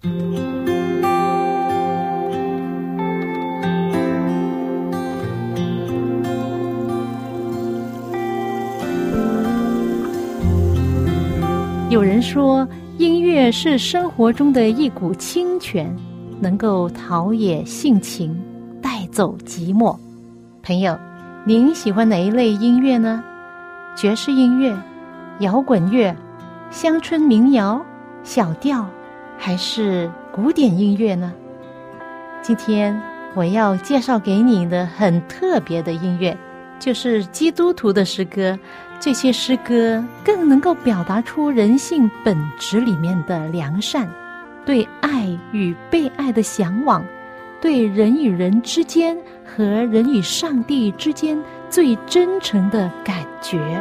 有人说，音乐是生活中的一股清泉，能够陶冶性情，带走寂寞。朋友，您喜欢哪一类音乐呢？爵士音乐、摇滚乐、乡村民谣、小调，还是古典音乐呢？今天我要介绍给你的很特别的音乐，就是基督徒的诗歌。这些诗歌更能够表达出人性本质里面的良善，对爱与被爱的向往，对人与人之间和人与上帝之间最真诚的感觉。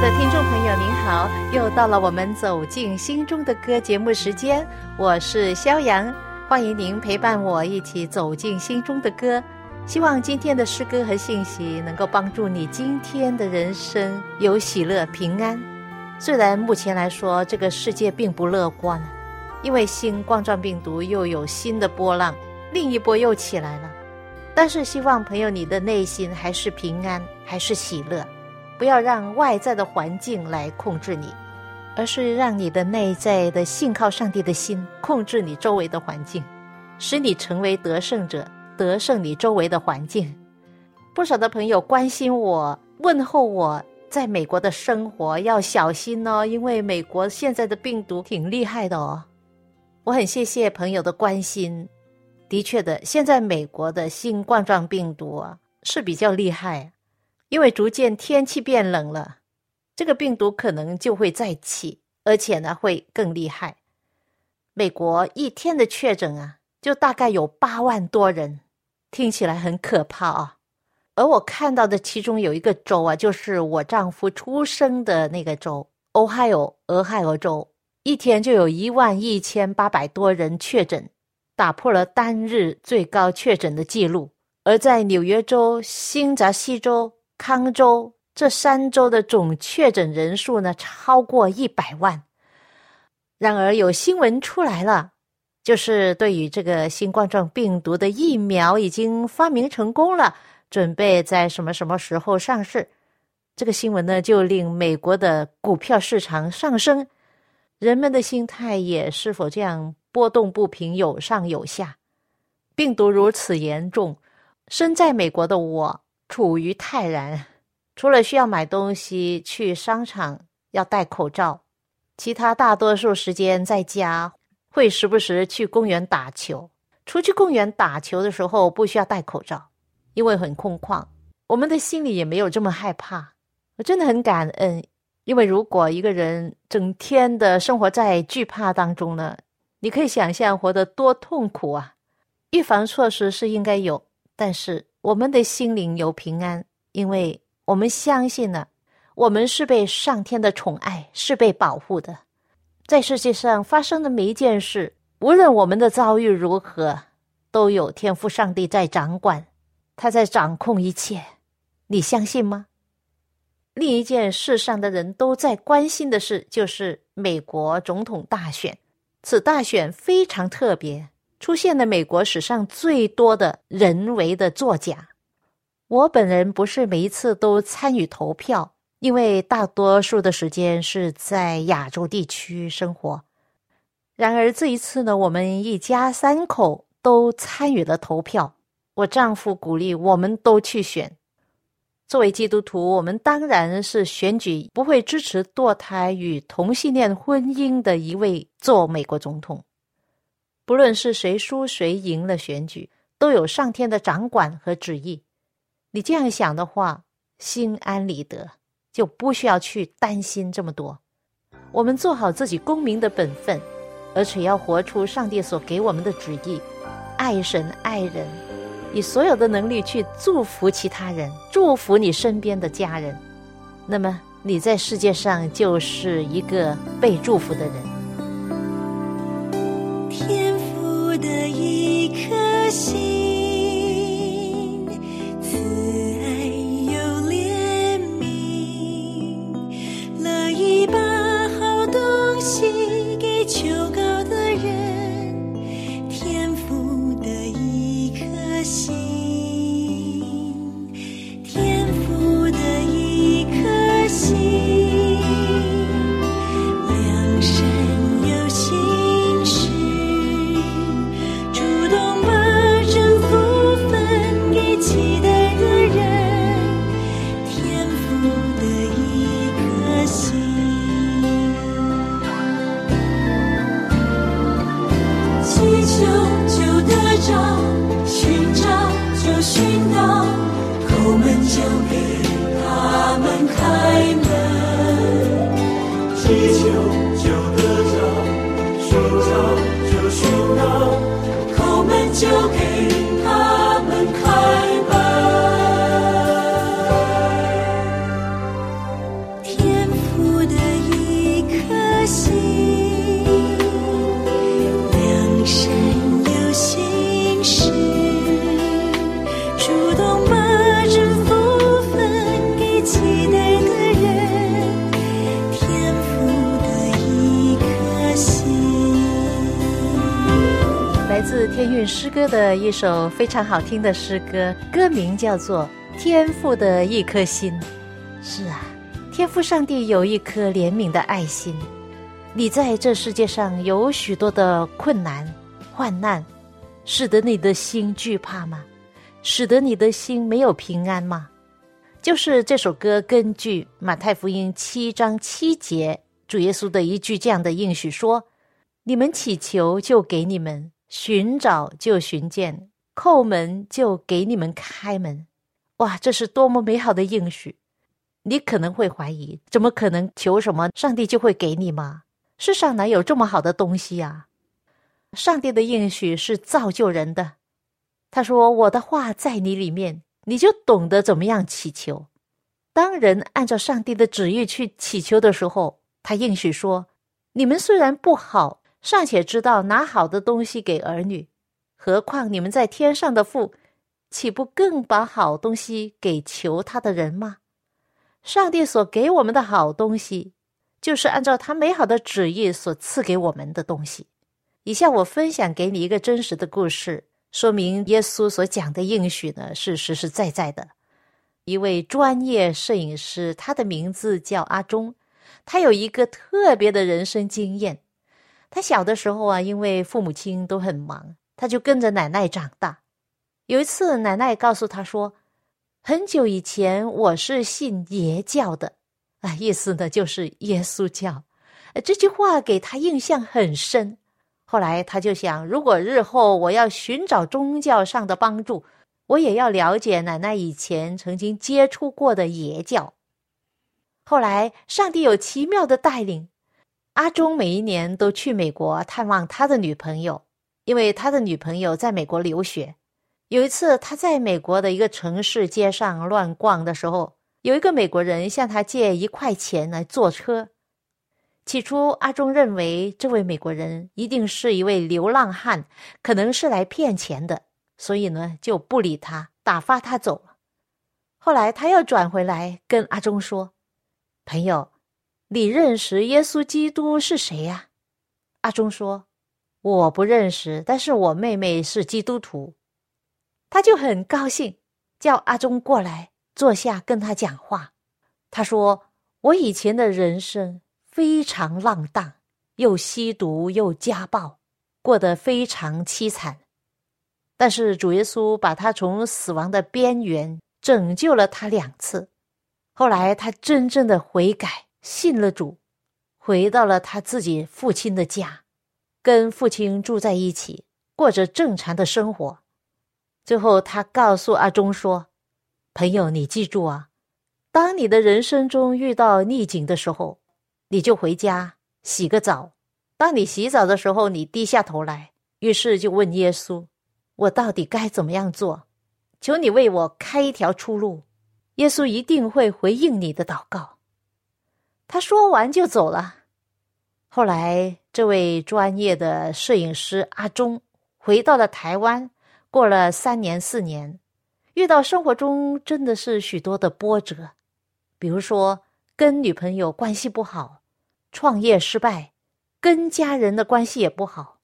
的听众朋友，您好，又到了我们走进心中的歌节目时间，我是肖阳。欢迎您陪伴我一起走进心中的歌，希望今天的诗歌和信息能够帮助你今天的人生有喜乐平安。虽然目前来说这个世界并不乐观，因为新冠状病毒又有新的波浪，另一波又起来了。但是希望朋友你的内心还是平安，还是喜乐，不要让外在的环境来控制你。而是让你的内在的信靠上帝的心控制你周围的环境，使你成为得胜者，得胜你周围的环境。不少的朋友关心我，问候我在美国的生活要小心哦，因为美国现在的病毒挺厉害的哦。我很谢谢朋友的关心。的确的，现在美国的新冠状病毒啊是比较厉害，因为逐渐天气变冷了。这个病毒可能就会再起，而且呢会更厉害。美国一天的确诊啊，就大概有八万多人，听起来很可怕啊。而我看到的其中有一个州啊，就是我丈夫出生的那个州——俄亥俄，俄亥俄州，一天就有一万一千八百多人确诊，打破了单日最高确诊的记录。而在纽约州、新泽西州、康州。这三周的总确诊人数呢，超过一百万。然而有新闻出来了，就是对于这个新冠状病毒的疫苗已经发明成功了，准备在什么什么时候上市。这个新闻呢，就令美国的股票市场上升，人们的心态也是否这样波动不平，有上有下。病毒如此严重，身在美国的我处于泰然。除了需要买东西去商场要戴口罩，其他大多数时间在家会时不时去公园打球。出去公园打球的时候不需要戴口罩，因为很空旷，我们的心里也没有这么害怕。我真的很感恩，因为如果一个人整天的生活在惧怕当中呢，你可以想象活得多痛苦啊！预防措施是应该有，但是我们的心灵有平安，因为。我们相信了，我们是被上天的宠爱，是被保护的。在世界上发生的每一件事，无论我们的遭遇如何，都有天赋上帝在掌管，他在掌控一切。你相信吗？另一件世上的人都在关心的事，就是美国总统大选。此大选非常特别，出现了美国史上最多的人为的作假。我本人不是每一次都参与投票，因为大多数的时间是在亚洲地区生活。然而这一次呢，我们一家三口都参与了投票。我丈夫鼓励我们都去选。作为基督徒，我们当然是选举不会支持堕胎与同性恋婚姻的一位做美国总统。不论是谁输谁赢了选举，都有上天的掌管和旨意。你这样想的话，心安理得，就不需要去担心这么多。我们做好自己公民的本分，而且要活出上帝所给我们的旨意，爱神爱人，以所有的能力去祝福其他人，祝福你身边的家人。那么你在世界上就是一个被祝福的人。心。自天韵诗歌的一首非常好听的诗歌，歌名叫做《天赋的一颗心》。是啊，天赋上帝有一颗怜悯的爱心。你在这世界上有许多的困难、患难，使得你的心惧怕吗？使得你的心没有平安吗？就是这首歌根据马太福音七章七节，主耶稣的一句这样的应许说：“你们祈求，就给你们；寻找，就寻见；叩门，就给你们开门。”哇，这是多么美好的应许！你可能会怀疑，怎么可能求什么，上帝就会给你吗？世上哪有这么好的东西啊？上帝的应许是造就人的。他说：“我的话在你里面，你就懂得怎么样祈求。”当人按照上帝的旨意去祈求的时候，他应许说：“你们虽然不好，尚且知道拿好的东西给儿女，何况你们在天上的父，岂不更把好东西给求他的人吗？”上帝所给我们的好东西，就是按照他美好的旨意所赐给我们的东西。以下我分享给你一个真实的故事，说明耶稣所讲的应许呢是实实在在的。一位专业摄影师，他的名字叫阿忠，他有一个特别的人生经验。他小的时候啊，因为父母亲都很忙，他就跟着奶奶长大。有一次，奶奶告诉他说：“很久以前，我是信耶教的，啊，意思呢就是耶稣教。”这句话给他印象很深。后来他就想，如果日后我要寻找宗教上的帮助，我也要了解奶奶以前曾经接触过的耶教。后来，上帝有奇妙的带领，阿忠每一年都去美国探望他的女朋友，因为他的女朋友在美国留学。有一次，他在美国的一个城市街上乱逛的时候，有一个美国人向他借一块钱来坐车。起初，阿忠认为这位美国人一定是一位流浪汉，可能是来骗钱的，所以呢就不理他，打发他走了。后来，他又转回来跟阿忠说：“朋友，你认识耶稣基督是谁呀、阿忠说：“我不认识，但是我妹妹是基督徒。”他就很高兴，叫阿忠过来坐下跟他讲话。他说：“我以前的人生非常浪荡，又吸毒又家暴，过得非常凄惨。但是主耶稣把他从死亡的边缘拯救了他两次。后来他真正的悔改，信了主，回到了他自己父亲的家，跟父亲住在一起，过着正常的生活。最后，他告诉阿忠说：“朋友，你记住啊，当你的人生中遇到逆境的时候，你就回家洗个澡。当你洗澡的时候，你低下头来，于是就问耶稣：我到底该怎么样做？求你为我开一条出路。耶稣一定会回应你的祷告。”他说完就走了。后来，这位专业的摄影师阿忠回到了台湾。过了三年四年，遇到生活中真的是许多的波折，比如说跟女朋友关系不好，创业失败，跟家人的关系也不好。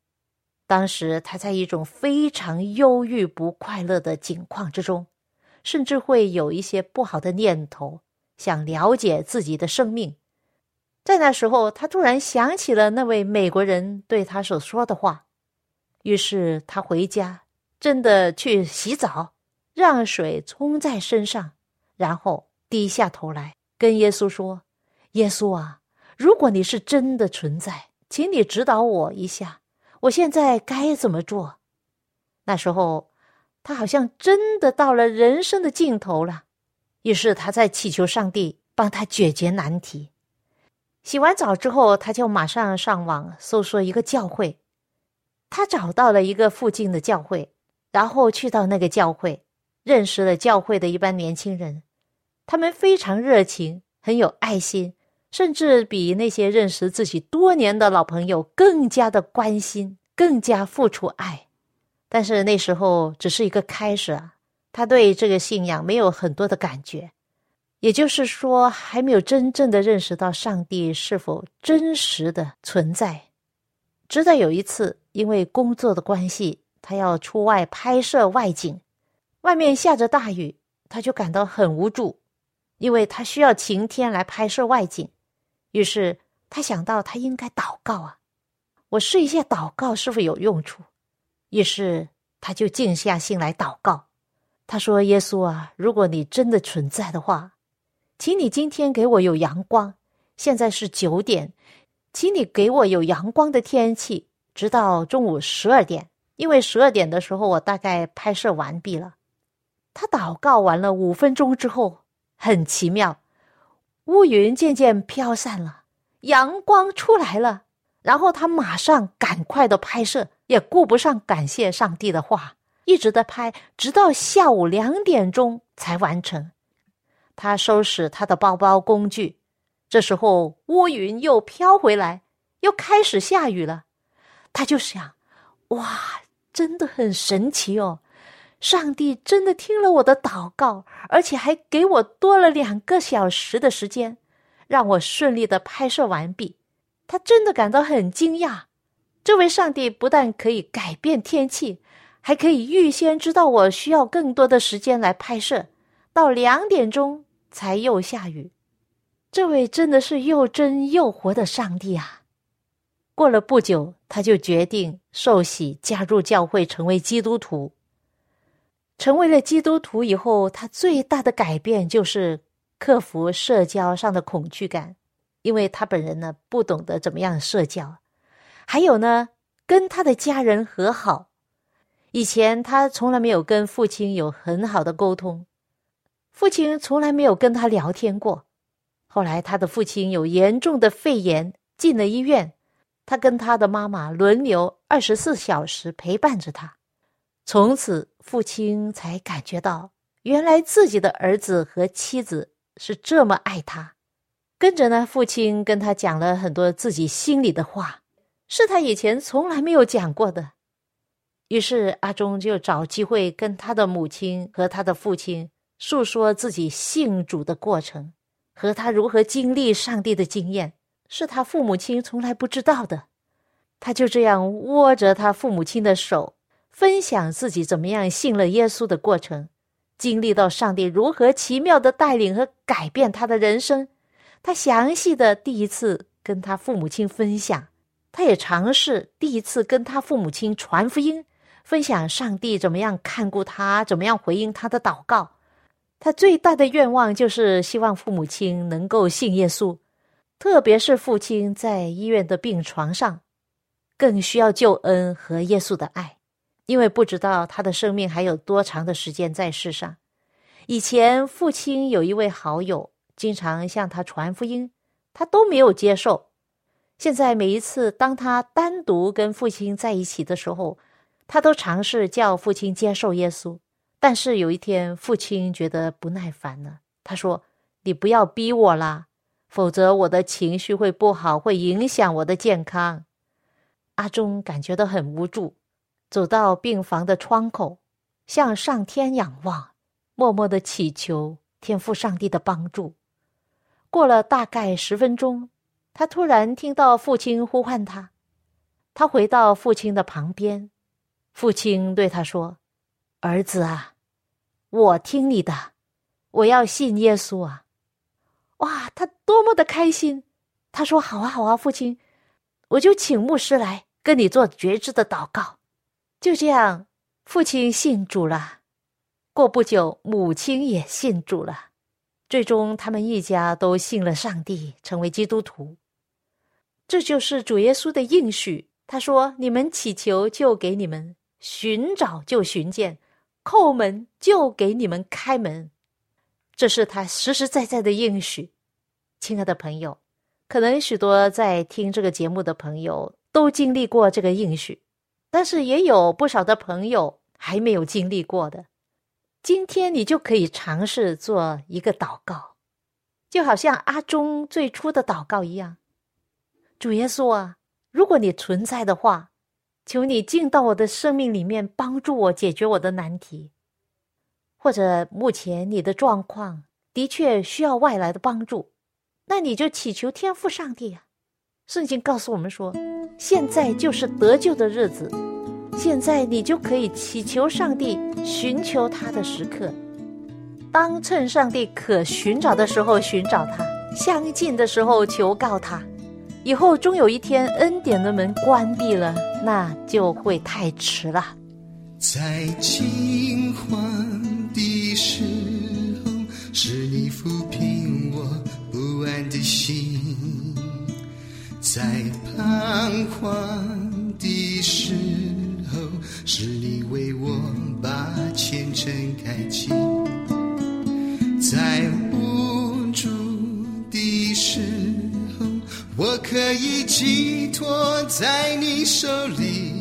当时他在一种非常忧郁、不快乐的境况之中，甚至会有一些不好的念头，想了解自己的生命。在那时候，他突然想起了那位美国人对他所说的话，于是他回家。真的去洗澡，让水冲在身上，然后低下头来跟耶稣说：“耶稣啊，如果你是真的存在，请你指导我一下，我现在该怎么做？”那时候，他好像真的到了人生的尽头了，于是他在祈求上帝帮他解决难题。洗完澡之后，他就马上上网搜索一个教会。他找到了一个附近的教会，然后去到那个教会，认识了教会的一班年轻人。他们非常热情，很有爱心，甚至比那些认识自己多年的老朋友更加的关心，更加付出爱。但是那时候只是一个开始啊，他对这个信仰没有很多的感觉，也就是说，还没有真正的认识到上帝是否真实的存在。直到有一次。因为工作的关系，他要出外拍摄外景，外面下着大雨，他就感到很无助，因为他需要晴天来拍摄外景。于是他想到他应该祷告啊，我试一下祷告是否有用处。于是他就静下心来祷告。他说：“耶稣啊，如果你真的存在的话，请你今天给我有阳光。现在是九点，请你给我有阳光的天气。”直到中午十二点，因为十二点的时候我大概拍摄完毕了。他祷告完了五分钟之后，很奇妙，乌云渐渐飘散了，阳光出来了。然后他马上赶快的拍摄，也顾不上感谢上帝的话，一直在拍，直到下午两点钟才完成。他收拾他的包包工具，这时候乌云又飘回来，又开始下雨了。他就想，哇，真的很神奇哦！上帝真的听了我的祷告，而且还给我多了两个小时的时间，让我顺利的拍摄完毕。他真的感到很惊讶。这位上帝不但可以改变天气，还可以预先知道我需要更多的时间来拍摄，到两点钟才又下雨。这位真的是又真又活的上帝啊！过了不久，他就决定受洗，加入教会，成为基督徒。成为了基督徒以后，他最大的改变就是克服社交上的恐惧感，因为他本人呢不懂得怎么样社交，还有呢跟他的家人和好。以前他从来没有跟父亲有很好的沟通，父亲从来没有跟他聊天过。后来他的父亲有严重的肺炎，进了医院。他跟他的妈妈轮流二十四小时陪伴着他，从此父亲才感觉到，原来自己的儿子和妻子是这么爱他。跟着呢，父亲跟他讲了很多自己心里的话，是他以前从来没有讲过的。于是阿忠就找机会跟他的母亲和他的父亲诉说自己信主的过程，和他如何经历上帝的经验。是他父母亲从来不知道的，他就这样握着他父母亲的手，分享自己怎么样信了耶稣的过程，经历到上帝如何奇妙的带领和改变他的人生。他详细的第一次跟他父母亲分享，他也尝试第一次跟他父母亲传福音，分享上帝怎么样看顾他，怎么样回应他的祷告。他最大的愿望就是希望父母亲能够信耶稣。特别是父亲在医院的病床上，更需要救恩和耶稣的爱，因为不知道他的生命还有多长的时间在世上。以前父亲有一位好友，经常向他传福音，他都没有接受。现在每一次当他单独跟父亲在一起的时候，他都尝试叫父亲接受耶稣。但是有一天，父亲觉得不耐烦了，他说：“你不要逼我啦。”否则我的情绪会不好，会影响我的健康。阿忠感觉到很无助，走到病房的窗口，向上天仰望，默默的祈求天父上帝的帮助。过了大概十分钟，他突然听到父亲呼唤他，他回到父亲的旁边，父亲对他说：“儿子啊，我听你的，我要信耶稣啊。”哇，他多么的开心！他说：“好啊，好啊，父亲，我就请牧师来跟你做觉知的祷告。”就这样，父亲信主了。过不久，母亲也信主了。最终他们一家都信了上帝，成为基督徒。这就是主耶稣的应许。他说：“你们祈求，就给你们；寻找，就寻见；叩门，就给你们开门。”这是他实实在在的应许。亲爱的朋友，可能许多在听这个节目的朋友都经历过这个应许，但是也有不少的朋友还没有经历过的。今天你就可以尝试做一个祷告，就好像阿忠最初的祷告一样。主耶稣啊，如果你存在的话，求你进到我的生命里面，帮助我解决我的难题。或者目前你的状况的确需要外来的帮助，那你就祈求天父上帝啊。圣经告诉我们说，现在就是得救的日子，现在你就可以祈求上帝，寻求他的时刻。当趁上帝可寻找的时候寻找他，相近的时候求告他。以后终有一天，恩典的门关闭了，那就会太迟了。在惊慌的时候，是你抚平我不安的心；在彷徨的时候，是你为我把前程开启；我可以寄托在你手里，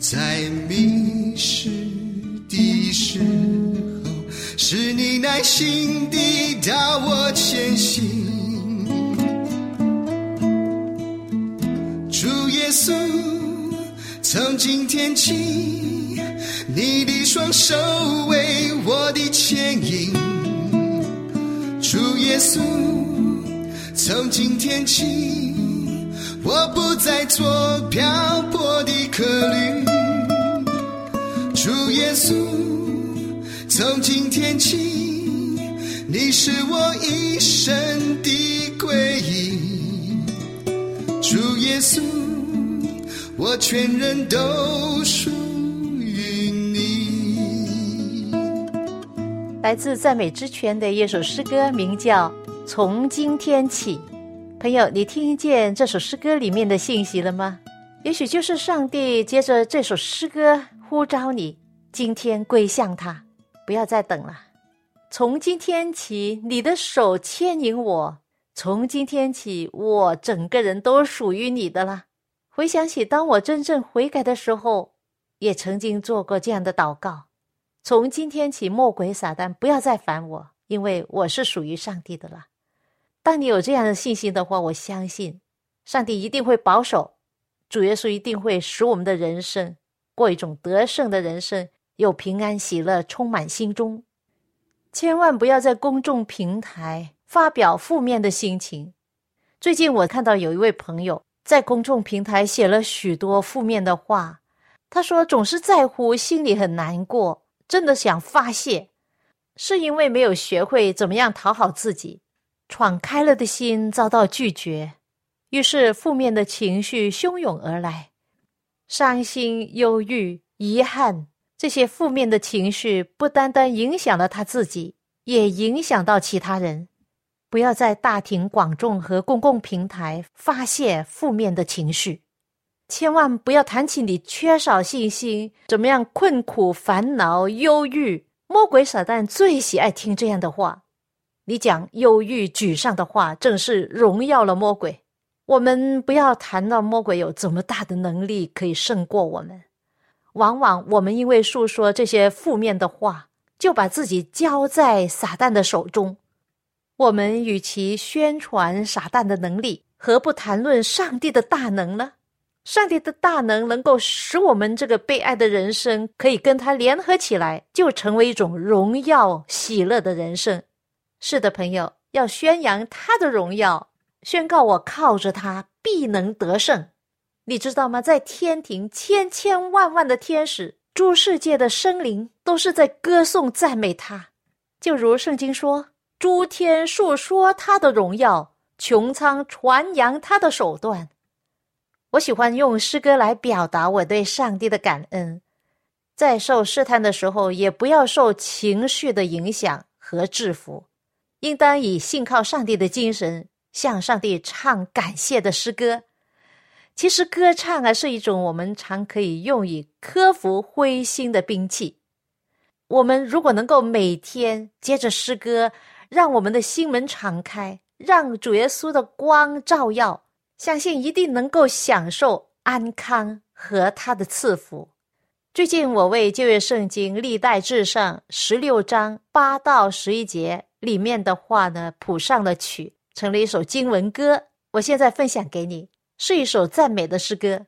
在迷失的时候，是你耐心地导我前行。主耶稣，从今天起，你的双手为我的牵引。主耶稣。从今天起，我不再做漂泊的客旅。主耶稣，从今天起，你是我一生的归依。主耶稣，我全人都属于你。来自赞美之泉的一首诗歌，名叫。从今天起，朋友，你听见这首诗歌里面的信息了吗？也许就是上帝接着这首诗歌呼召你，今天归向他，不要再等了。从今天起，你的手牵引我，从今天起，我整个人都属于你的了。回想起当我真正悔改的时候，也曾经做过这样的祷告：从今天起，魔鬼撒旦不要再烦我，因为我是属于上帝的了。当你有这样的信心的话，我相信上帝一定会保守，主耶稣一定会使我们的人生过一种得胜的人生，有平安喜乐充满心中。千万不要在公众平台发表负面的心情。最近我看到有一位朋友在公众平台写了许多负面的话，他说总是在乎，心里很难过，真的想发泄，是因为没有学会怎么样讨好自己。敞开了的心遭到拒绝，于是负面的情绪汹涌而来，伤心、忧郁、遗憾这些负面的情绪不单单影响了他自己，也影响到其他人。不要在大庭广众和公共平台发泄负面的情绪，千万不要谈起你缺少信心、怎么样困苦、烦恼、忧郁。魔鬼撒旦最喜爱听这样的话。你讲忧郁、沮丧的话，正是荣耀了魔鬼。我们不要谈到魔鬼有这么大的能力可以胜过我们。往往我们因为诉说这些负面的话，就把自己交在撒旦的手中。我们与其宣传撒旦的能力，何不谈论上帝的大能呢？上帝的大能能够使我们这个被爱的人生可以跟他联合起来，就成为一种荣耀、喜乐的人生。是的，朋友要宣扬他的荣耀，宣告我靠着他必能得胜。你知道吗？在天庭，千千万万的天使、诸世界的生灵都是在歌颂赞美他。就如圣经说：“诸天述说他的荣耀，穹苍传扬他的手段。”我喜欢用诗歌来表达我对上帝的感恩。在受试探的时候，也不要受情绪的影响和制服。应当以信靠上帝的精神，向上帝唱感谢的诗歌。其实，歌唱啊是一种我们常可以用以克服灰心的兵器。我们如果能够每天接着诗歌，让我们的心门敞开，让主耶稣的光照耀，相信一定能够享受安康和他的赐福。最近，我为旧约圣经历代志上十六章八到十一节里面的话呢谱上了曲，成了一首经文歌。我现在分享给你。是一首赞美的诗歌。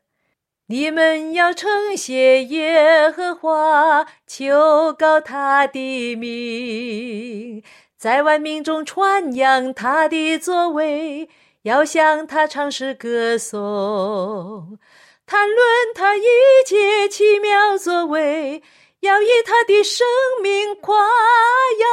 你们要称谢耶和华，求告他的名，在万民中传扬他的作为，要向他唱诗歌颂，谈论他一切奇妙作为，要以他的生命夸耀，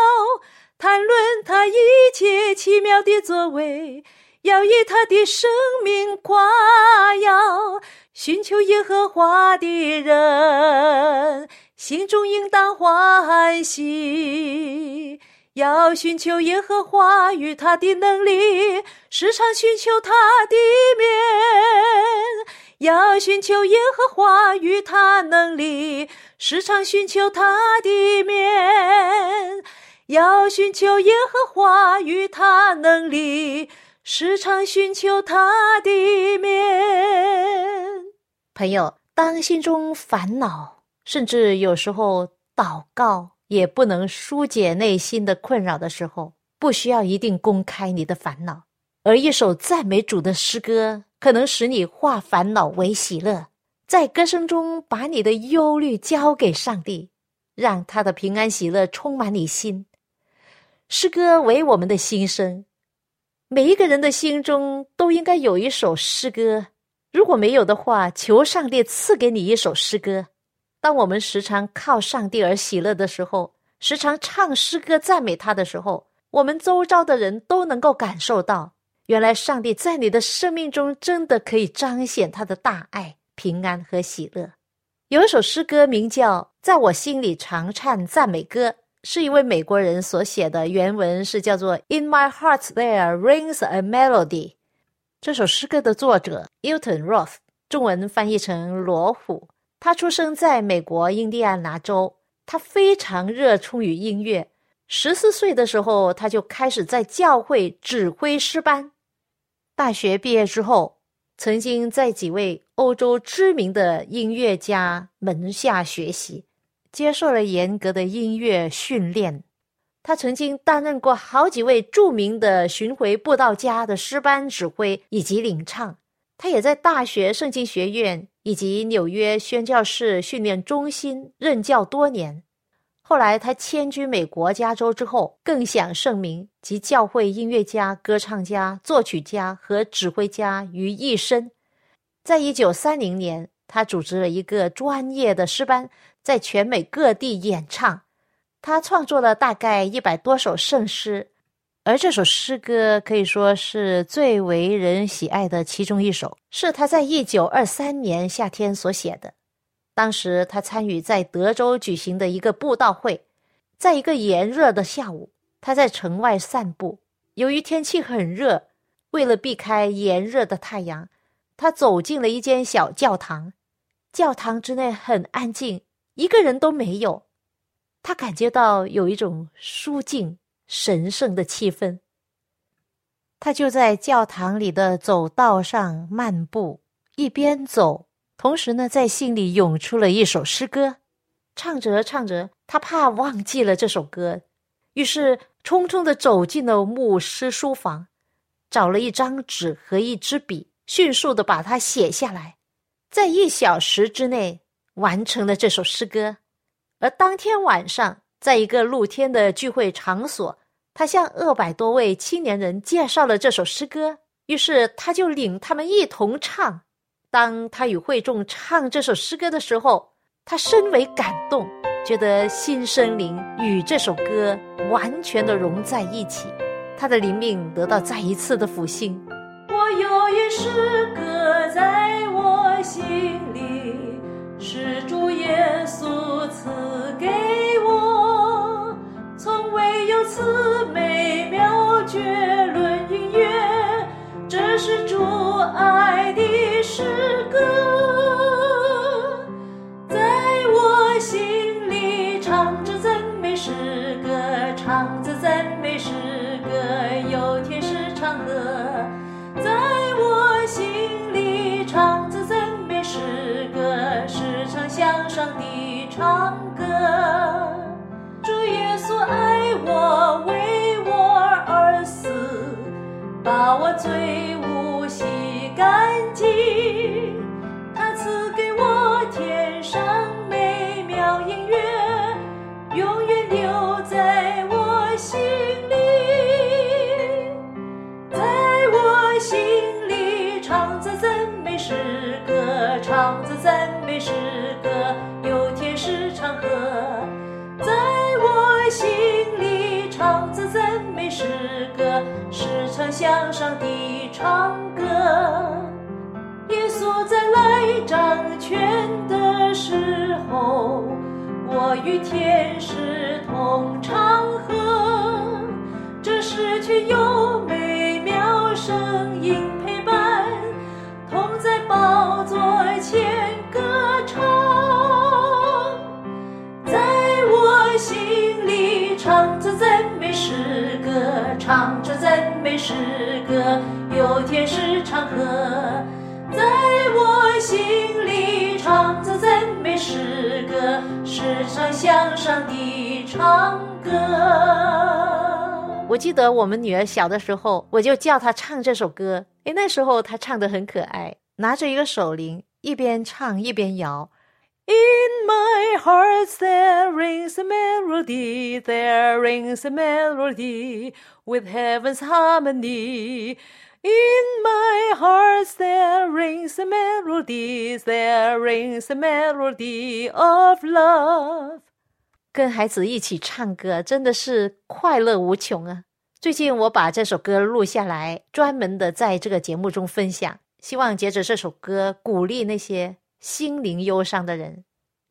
谈论他一切奇妙的作为。要以他的生命夸耀，寻求耶和华的人，心中应当欢喜。要寻求耶和华与他的能力，时常寻求他的面。要寻求耶和华与他能力，时常寻求他的面。要寻求耶和华与他能力。时常寻求他的面，朋友，当心中烦恼，甚至有时候祷告也不能疏解内心的困扰的时候，不需要一定公开你的烦恼，而一首赞美主的诗歌，可能使你化烦恼为喜乐，在歌声中把你的忧虑交给上帝，让他的平安喜乐充满你心。诗歌为我们的心声。每一个人的心中都应该有一首诗歌，如果没有的话，求上帝赐给你一首诗歌。当我们时常靠上帝而喜乐的时候，时常唱诗歌赞美他的时候，我们周遭的人都能够感受到，原来上帝在你的生命中真的可以彰显他的大爱、平安和喜乐。有一首诗歌名叫《在我心里常唱赞美歌》。是一位美国人所写的，原文是叫做 "In my heart there rings a melody"。这首诗歌的作者 Elton Roth，中文翻译成罗虎。他出生在美国印第安纳州，他非常热衷于音乐。十四岁的时候，他就开始在教会指挥诗班。大学毕业之后，曾经在几位欧洲知名的音乐家门下学习。接受了严格的音乐训练，他曾经担任过好几位著名的巡回布道家的诗班指挥以及领唱。他也在大学圣经学院以及纽约宣教士训练中心任教多年。后来他迁居美国加州之后，更享盛名，集教会音乐家、歌唱家、作曲家和指挥家于一身。在一九三零年，他组织了一个专业的诗班。在全美各地演唱，他创作了大概一百多首圣诗，而这首诗歌可以说是最为人喜爱的其中一首，是他在一九二三年夏天所写的。当时他参与在德州举行的一个布道会，在一个炎热的下午，他在城外散步。由于天气很热，为了避开炎热的太阳，他走进了一间小教堂。教堂之内很安静。一个人都没有，他感觉到有一种舒静、神圣的气氛。他就在教堂里的走道上漫步，一边走，同时呢，在心里涌出了一首诗歌。唱着唱着，他怕忘记了这首歌，于是匆匆的走进了牧师书房，找了一张纸和一支笔，迅速的把它写下来，在一小时之内。完成了这首诗歌，而当天晚上，在一个露天的聚会场所，他向二百多位青年人介绍了这首诗歌。于是，他就领他们一同唱。当他与会众唱这首诗歌的时候，他深为感动，觉得新生灵与这首歌完全的融在一起，他的灵命得到再一次的复兴。我有一诗歌此美妙绝伦音乐，这是主爱的诗歌。把我醉向上的唱歌。耶稣在来掌权的时候，我与天使同唱和，这时却有有天使唱和。在我心里唱着赞美诗歌，时常向上帝唱歌。我记得我们女儿小的时候，我就叫她唱这首歌。诶，那时候她唱的很可爱，拿着一个手铃，一边唱一边摇。In my heart there rings a melody, there rings a melody with heaven's harmony. In my heart there rings a melody, there rings a melody of love. 跟孩子一起唱歌真的是快乐无穷啊！最近我把这首歌录下来，专门的在这个节目中分享，希望借着这首歌鼓励那些心灵忧伤的人，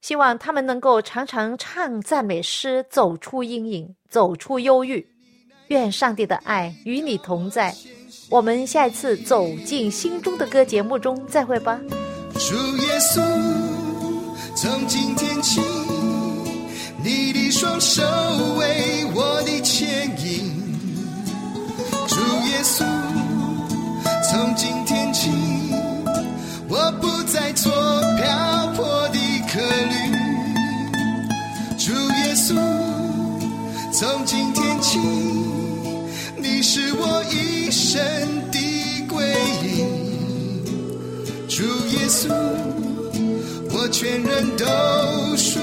希望他们能够常常唱赞美诗，走出阴影，走出忧郁。愿上帝的爱与你同在。我们下一次走进心中的歌节目中再会吧。主耶稣，从今天起，你的双手为我的牵引。主耶稣，从今天起，我不再做漂泊的客旅。主耶稣，从今天起，你是我一生的归依。主耶稣，我全人都属